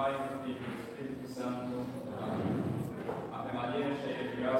Pai, do Filho e Espírito Santo. Amém. Ave Maria, cheia de graça,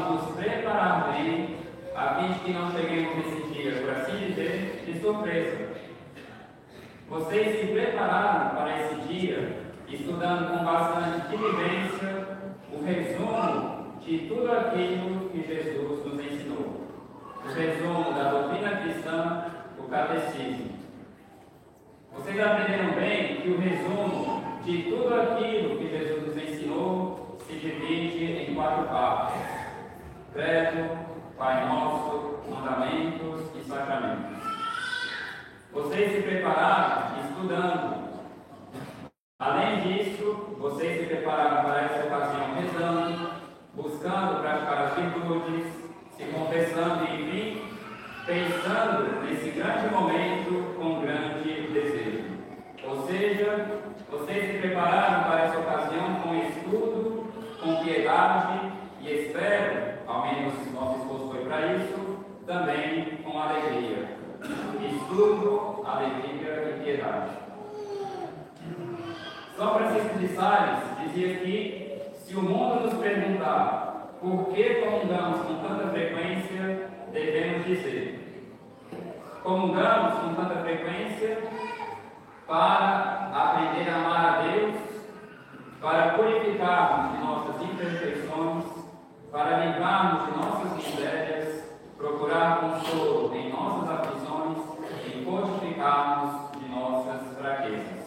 buscamos nos preparar bem a fim de que não cheguemos nesse dia, por assim dizer, de surpresa. Vocês se prepararam para esse dia estudando com bastante diligência o resumo de tudo aquilo que Jesus nos ensinou. O resumo da doutrina cristã, o catecismo. Vocês aprenderam bem que o resumo de tudo aquilo que Jesus nos ensinou se divide em quatro partes: Credo, Pai Nosso, Mandamentos e Sacramentos. Vocês se prepararam estudando. Além disso, vocês se prepararam para essa ocasião rezando, buscando praticar as virtudes, se confessando e, enfim, pensando nesse grande momento com grande desejo. Ou seja, vocês se prepararam para essa ocasião com estudo, com piedade e espero, ao menos nosso esforço foi para isso, também com alegria. Estudo, alegria e piedade. São Francisco de Sales dizia que se o mundo nos perguntar por que comungamos com tanta frequência, devemos dizer: comungamos com tanta frequência para aprender a amar a Deus, para purificarmos de nossas imperfeições, para livrarmos de nossas misérias, procurar consolo em nossas aflições e fortificarmos de nossas fraquezas.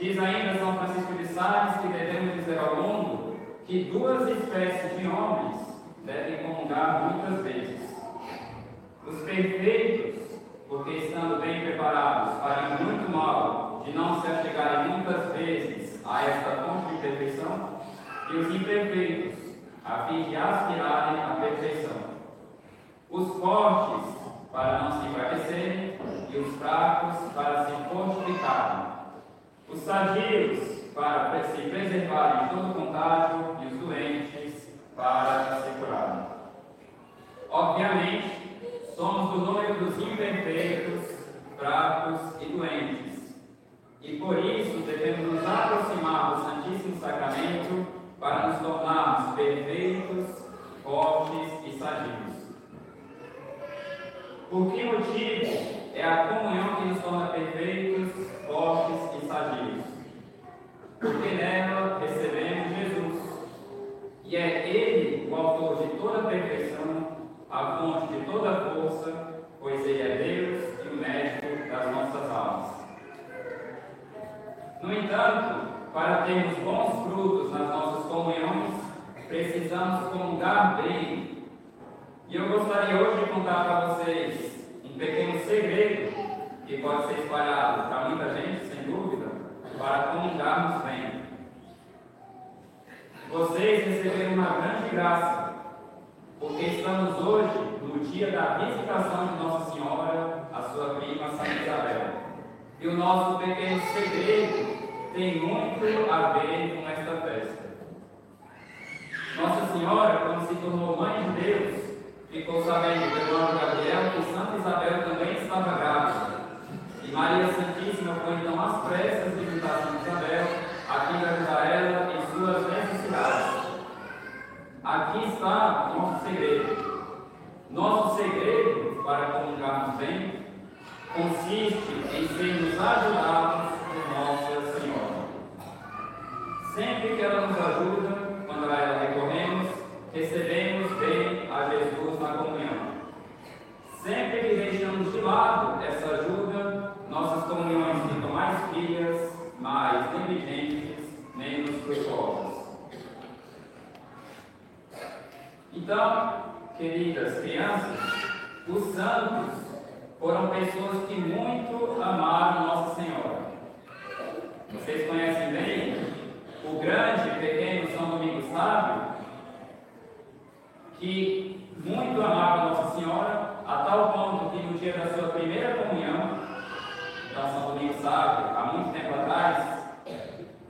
Diz ainda São Francisco de Sales que devemos dizer ao mundo que duas espécies de homens devem comungar muitas vezes. Os perfeitos, porque estando bem preparados, farão muito mal de não se achegarem muitas vezes a esta fonte de perfeição, e os imperfeitos, a fim de aspirarem à perfeição. Os fortes, para não se enfraquecerem, e os fracos, para se fortificarem. Os sadios, para se preservarem de todo contágio, e os doentes, para se curarem. Obviamente, somos do número dos imperfeitos, fracos e doentes. E por isso devemos nos aproximar do Santíssimo Sacramento para nos tornarmos perfeitos, fortes e sadios. Por que motivo é a comunhão que nos torna perfeitos, fortes e sadios? Porque nela recebemos Jesus. E é Ele o autor de toda perfeição, a fonte de toda força, pois Ele é Deus e o médico das nossas almas. No entanto, para termos bons frutos nas nossas comunhões, precisamos comungar bem. E eu gostaria hoje de contar para vocês um pequeno segredo que pode ser espalhado para muita gente, sem dúvida, para comungarmos bem. Vocês receberam uma grande graça, porque estamos hoje no dia da visitação de Nossa Senhora, a sua prima Santa Isabel. E o nosso pequeno segredo tem muito a ver com esta festa. Nossa Senhora, quando se tornou mãe de Deus, ficou sabendo pelo anjo Gabriel que Santa Isabel também estava grávida. E Maria Santíssima foi então às pressas visitar Santa Isabel, a fim de ajudar ela em suas necessidades. Aqui está nosso segredo. Nosso segredo para comungarmos bem consiste em sermos ajudados por Nossa Senhora. Sempre que ela nos ajuda, quando a ela recorremos, recebemos bem a Jesus na comunhão. Sempre que deixamos de lado essa ajuda, nossas comunhões ficam mais frias, mais negligentes, menos frutuosas. Então, queridas crianças, os santos foram pessoas que muito amaram Nossa Senhora. Vocês conhecem bem o grande pequeno São Domingos Sábio, que muito amava Nossa Senhora, a tal ponto que no dia da sua primeira comunhão, então São Domingos Sábio, há muito tempo atrás,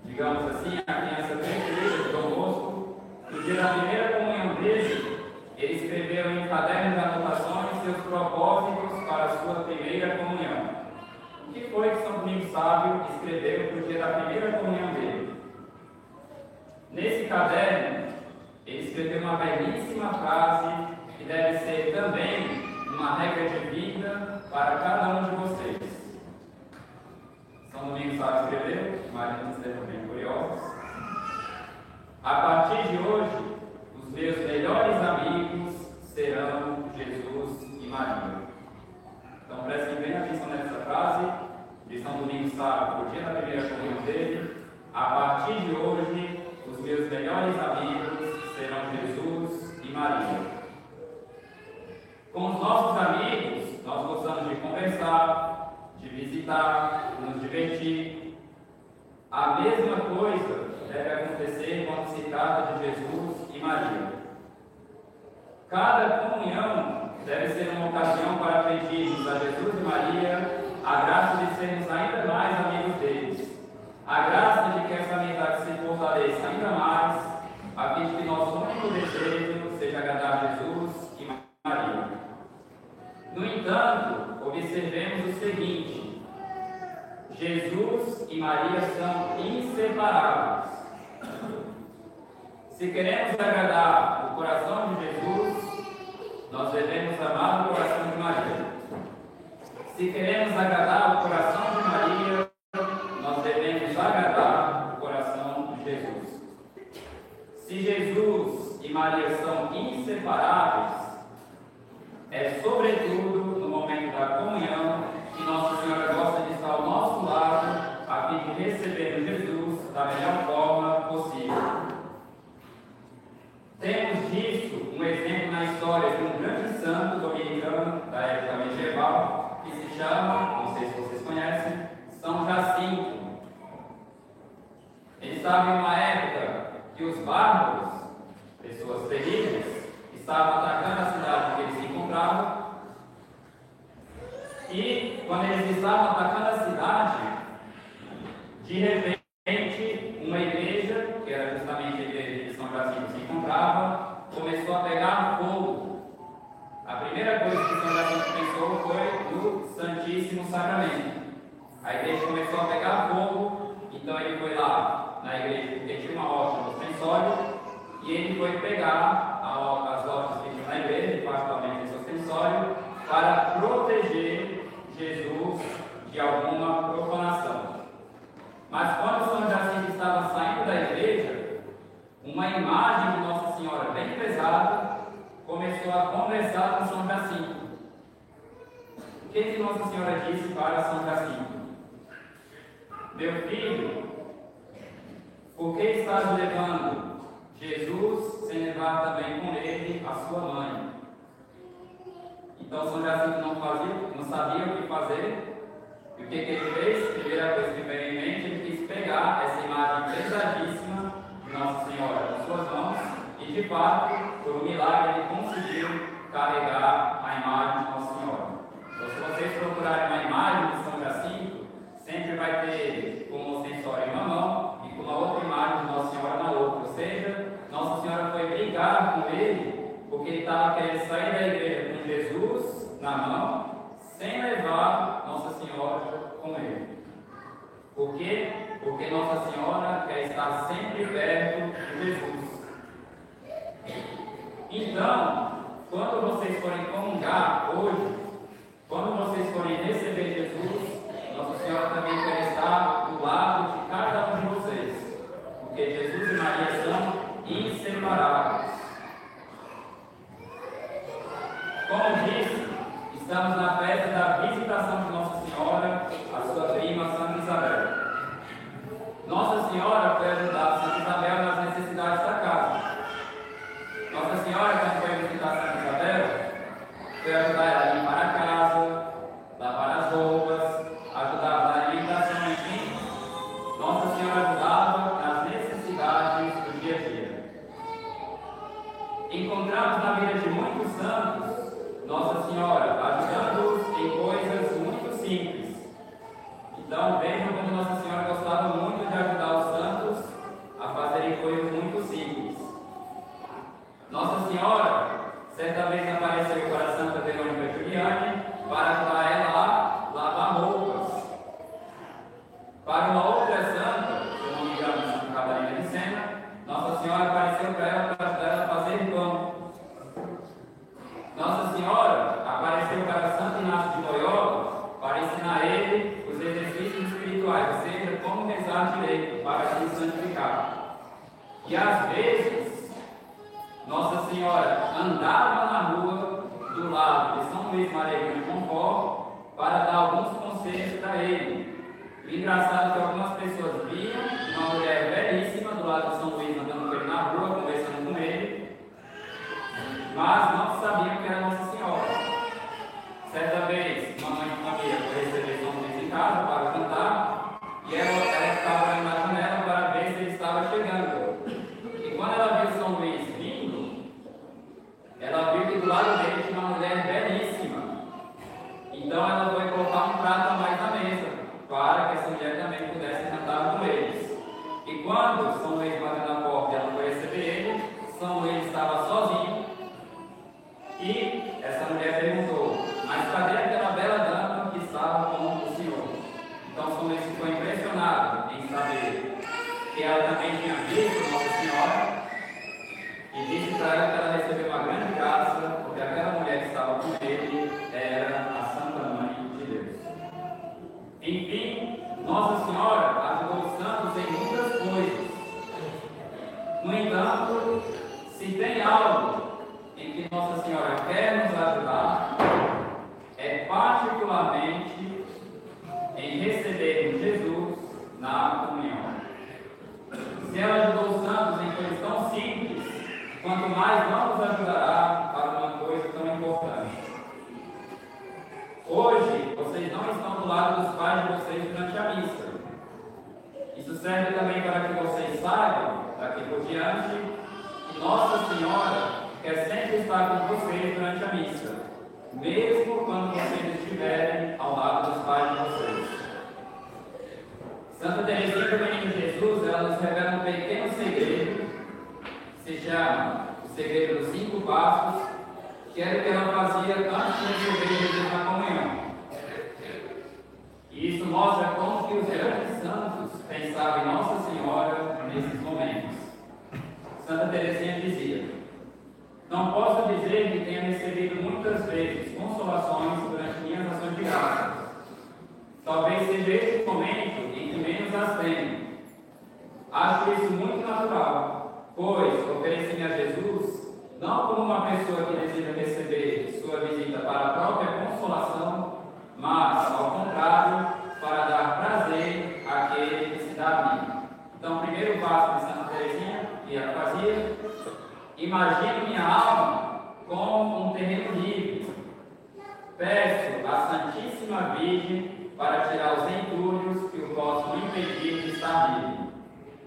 digamos assim, a criança bem querida de Dom Bosco, no dia da primeira comunhão dele, ele escreveu em caderno de anotações seus propósitos para a sua primeira comunhão. O que foi que São Domingos Sábio escreveu no dia da primeira comunhão dele? Nesse caderno, ele escreveu uma belíssima frase que deve ser também uma regra de vida para cada um de vocês. São Domingos sabe escrever, imagino que estejam bem curiosos. A partir de hoje, os meus melhores amigos serão Jesus e Maria. Então prestem bem atenção nessa frase de São Domingos Sábio, o dia da primeira comunhão dele. A partir de hoje, os meus melhores amigos serão Jesus e Maria. Com os nossos amigos, nós gostamos de conversar, de visitar, de nos divertir. A mesma coisa deve acontecer quando se trata de Jesus e Maria. Cada comunhão deve ser uma ocasião para pedirmos a Jesus e Maria a graça de sermos ainda mais amigos deles a graça de que essa amizade se fortaleça ainda mais, a fim de que nosso único desejo seja agradar a Jesus e Maria. No entanto, observemos o seguinte: Jesus e Maria são inseparáveis. Se queremos agradar o coração de Jesus, nós devemos amar o coração. Se queremos agradar o coração de Maria, agradar o coração de Jesus. Se Jesus e Maria são inseparáveis, é sobretudo no momento da comunhão que Nossa Senhora gosta de estar ao nosso lado a fim de receber Jesus da melhor forma possível. Temos disso um exemplo na história de um grande santo dominicano da época medieval que se chama, não sei se vocês conhecem, São Jacinto. Ele estava em uma época que os bárbaros, pessoas terríveis, estavam atacando a cidade que eles se encontravam. E quando eles estavam atacando a cidade, de repente, uma igreja, que era justamente a igreja que São Jacinto se encontrava, começou a pegar fogo. A primeira coisa que São Jacinto pensou foi Santíssimo Sacramento. A igreja começou a pegar fogo, então ele foi lá na igreja, porque tinha uma rocha no sensório, e ele foi pegar a, as rochas que tinham na igreja, particularmente no seu sensório, para proteger Jesus de alguma profanação. Mas quando São Jacinto estava saindo da igreja, uma imagem de Nossa Senhora bem pesada começou a conversar com São Jacinto. O que, que Nossa Senhora disse para São Jacinto? Meu filho, por que estás levando Jesus sem levar também com ele a sua mãe. Então São Jacinto não, fazia, não sabia o que fazer. E o que, que ele fez? Primeira coisa que veio em mente, ele quis pegar essa imagem pesadíssima de Nossa Senhora com suas mãos e de fato, por um milagre, ele conseguiu carregar a imagem de Nossa vocês procurarem uma imagem de São Jacinto, sempre vai ter como sensório em uma mão e com uma outra imagem de Nossa Senhora na outra. Ou seja, Nossa Senhora foi brigar com ele porque ele estava querendo sair da igreja com Jesus na mão, sem levar Nossa Senhora com ele. Por quê? Porque Nossa Senhora quer estar sempre perto de Jesus. Então, quando vocês forem comungar hoje, quando vocês forem receber Jesus, Nossa Senhora também quer estar do lado de cada um de vocês. Porque Jesus e Maria são inseparáveis. Como disse, estamos na festa andava na rua do lado de São Luís Maria de Montfort para dar alguns conselhos para ele. O engraçado é que algumas pessoas viam uma mulher belíssima do lado de São Luís andando com ele na rua, conversando com ele, mas não sabiam que era Nossa Nossa Senhora ajudou os santos em muitas coisas. No entanto, se tem algo em que Nossa Senhora quer nos ajudar é particularmente em recebermos Jesus na comunhão. Se ela ajudou os santos em coisas tão simples, quanto mais não nos ajudará lado dos pais de vocês durante a missa. Isso serve também para que vocês saibam, daqui por diante, que Nossa Senhora quer sempre estar com vocês durante a missa, mesmo quando vocês estiverem ao lado dos pais de vocês. Santa Teresinha do Menino Jesus, ela nos revela um pequeno segredo, se chama o segredo dos cinco passos, que era o que ela fazia antes de receber Jesus na comunhão. Mostra como que os grandes santos pensavam em Nossa Senhora nesses momentos. Santa Teresinha dizia: não posso dizer que tenha recebido muitas vezes consolações durante minhas ações de graça. Talvez seja esse o momento em que menos as tenho. Acho isso muito natural, pois ofereci-me a Jesus não como uma pessoa que deseja receber sua visita para a própria consolação, mas, ao contrário, para dar prazer àquele que se dá a mim. Então, o primeiro passo de Santa Teresinha, que ela fazia, Imagino minha alma como um terreno livre. Peço à Santíssima Virgem para tirar os entulhos que o possam impedir de estar livre.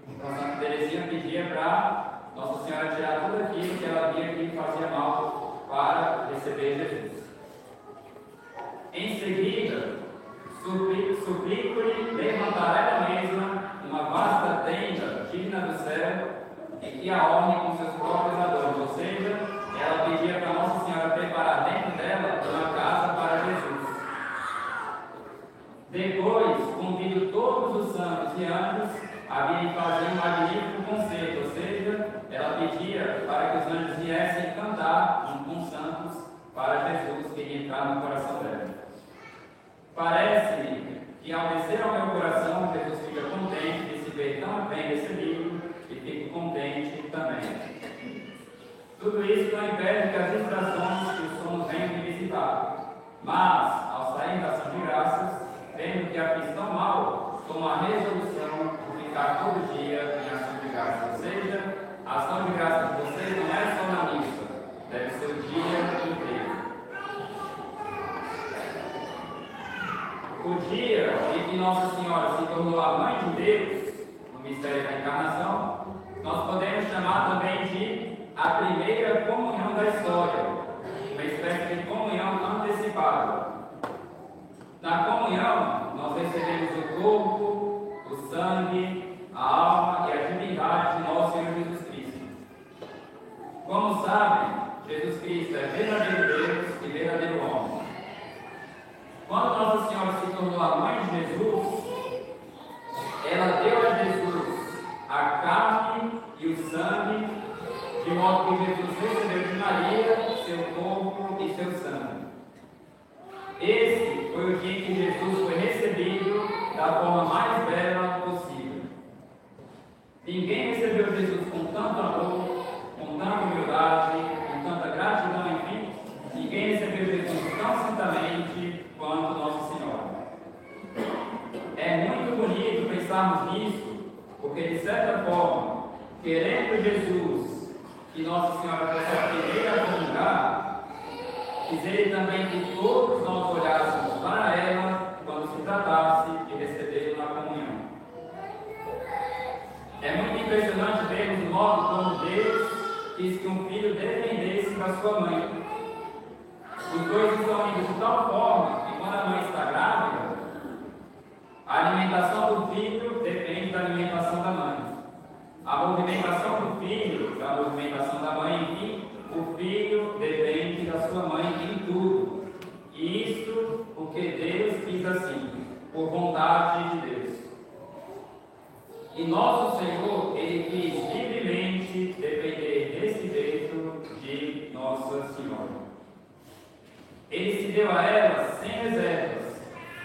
Então, Santa Teresinha pedia para Nossa Senhora tirar tudo aquilo que ela via que fazia mal para receber Jesus. Em seguida, suplico-lhe levantar ela mesma uma vasta tenda digna do céu em que a orne com seus próprios adornos. Ou seja, ela pedia para Nossa Senhora preparar dentro dela uma casa para Jesus. Depois, convido todos os santos e anjos a virem fazer um magnífico concerto, ou seja, ela pedia para que os anjos viessem cantar junto com os santos para Jesus que ia entrar no coração dela. Parece-me que ao descer ao meu coração, Jesus fica contente de se ver tão bem recebido e fico contente também. Tudo isso não impede que as distrações que os somos venham me visitar. Mas, ao sair da ação de graças, vendo que a fiz tão mal, tomo a resolução de ficar todo dia em ação de graças. Ou seja, a ação de graças de vocês não é só na missa, deve ser o dia inteiro. O dia em que Nossa Senhora se tornou a mãe de Deus, no mistério da encarnação, nós podemos chamar também de a primeira comunhão da história, uma espécie de comunhão antecipada. Na comunhão, nós recebemos o corpo, o sangue, a alma e a divindade de nosso Senhor Jesus Cristo. Como sabem, Jesus Cristo é verdadeiro Deus e verdadeiro homem. Quando Nossa Senhora se tornou a mãe de Jesus, ela deu a Jesus a carne e o sangue, de modo que Jesus recebeu de Maria seu corpo e seu sangue. Esse foi o dia em que Jesus foi recebido da forma mais bela possível. Ninguém recebeu Jesus com tanto amor, com tanta humildade, com tanta gratidão, enfim. Ninguém recebeu Jesus tão santamente quanto Nossa Senhora. É muito bonito pensarmos nisso, porque de certa forma, querendo Jesus que Nossa Senhora fosse a primeira comungar, quis ele também que todos nós olhássemos para ela quando se tratasse de recebê-lo na comunhão. É muito impressionante vermos o modo como Deus quis que um filho dependesse da sua mãe. Os dois estão unidos de tal forma que quando a mãe está grávida, a alimentação do filho depende da alimentação da mãe. A movimentação do filho, da movimentação da mãe, enfim, o filho depende da sua mãe em tudo. E isso porque Deus quis assim, por vontade de Deus. E nosso Senhor, Ele quis livremente depender desse jeito de Nossa Senhora. Ele se deu a ela sem reservas.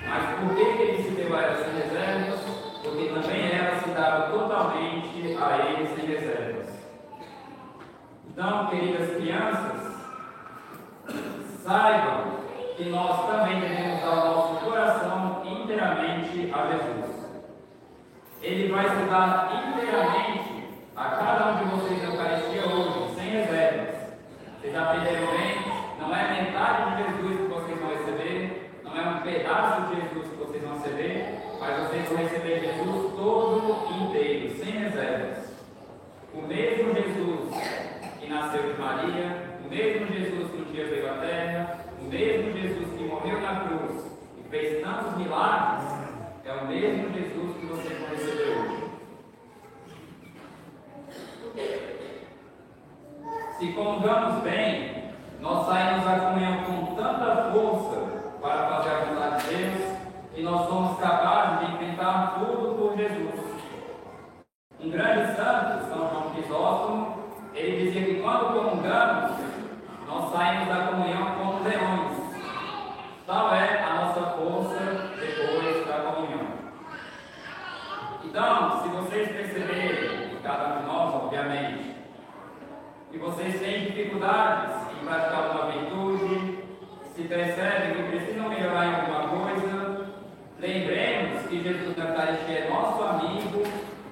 Mas por que ele se deu a sem reservas? Porque também ela se dava totalmente a ele sem reservas. Então, queridas crianças, saibam que nós também devemos dar o nosso coração inteiramente a Jesus. Ele vai se dar inteiramente a cada um de vocês na Eucaristia hoje, sem reservas. Vocês aprenderam bem? Não é metade de Jesus que vocês vão receber, não é um pedaço de Jesus que mas vocês vão receber Jesus todo inteiro, sem reservas. O mesmo Jesus que nasceu de Maria, o mesmo Jesus que um dia veio à terra, o mesmo Jesus que morreu na cruz e fez tantos milagres, é o mesmo Jesus que vocês vão receber hoje. Se comungamos bem, nós saímos da comunhão com tanta força para fazer a vontade que nós somos capazes de enfrentar tudo por Jesus. Um grande santo, São João Crisóstomo, ele dizia que quando comungamos, nós saímos da comunhão como leões. Tal é a nossa força depois da comunhão. Então, se vocês perceberem, cada um de nós, obviamente, que vocês têm dificuldades em praticar uma virtude, se percebem que precisam melhorar em alguma coisa, que Jesus Eucaristia é nosso amigo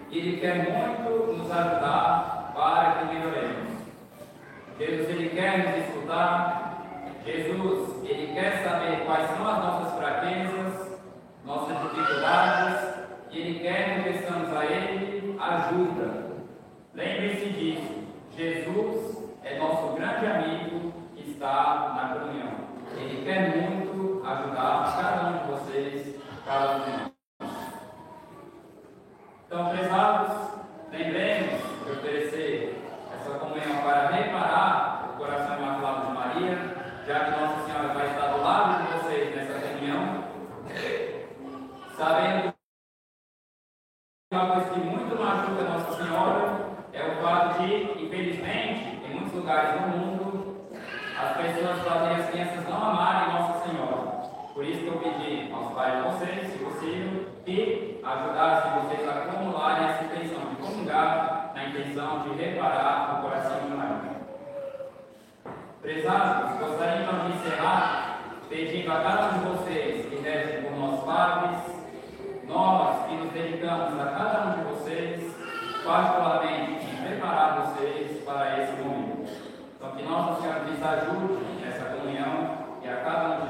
e Ele quer muito nos ajudar para que melhoremos. Jesus, Ele quer nos escutar. Jesus, Ele quer saber quais são as nossas fraquezas, nossas dificuldades, e Ele quer que peçamos a Ele ajuda. Lembre-se disso. Jesus é nosso grande amigo. As pessoas fazem as crianças não amarem Nossa Senhora. Por isso que eu pedi aos pais de vocês, se possível, que ajudassem vocês a acumularem essa intenção de comungar na intenção de reparar o coração Maria. Prezados, gostaria de encerrar pedindo a cada um de vocês que rezem por nossos padres, nós que nos dedicamos a cada um de vocês, particularmente em preparar vocês para esse momento. Então, que Nossa Senhora nos ajude nessa comunhão e a cada um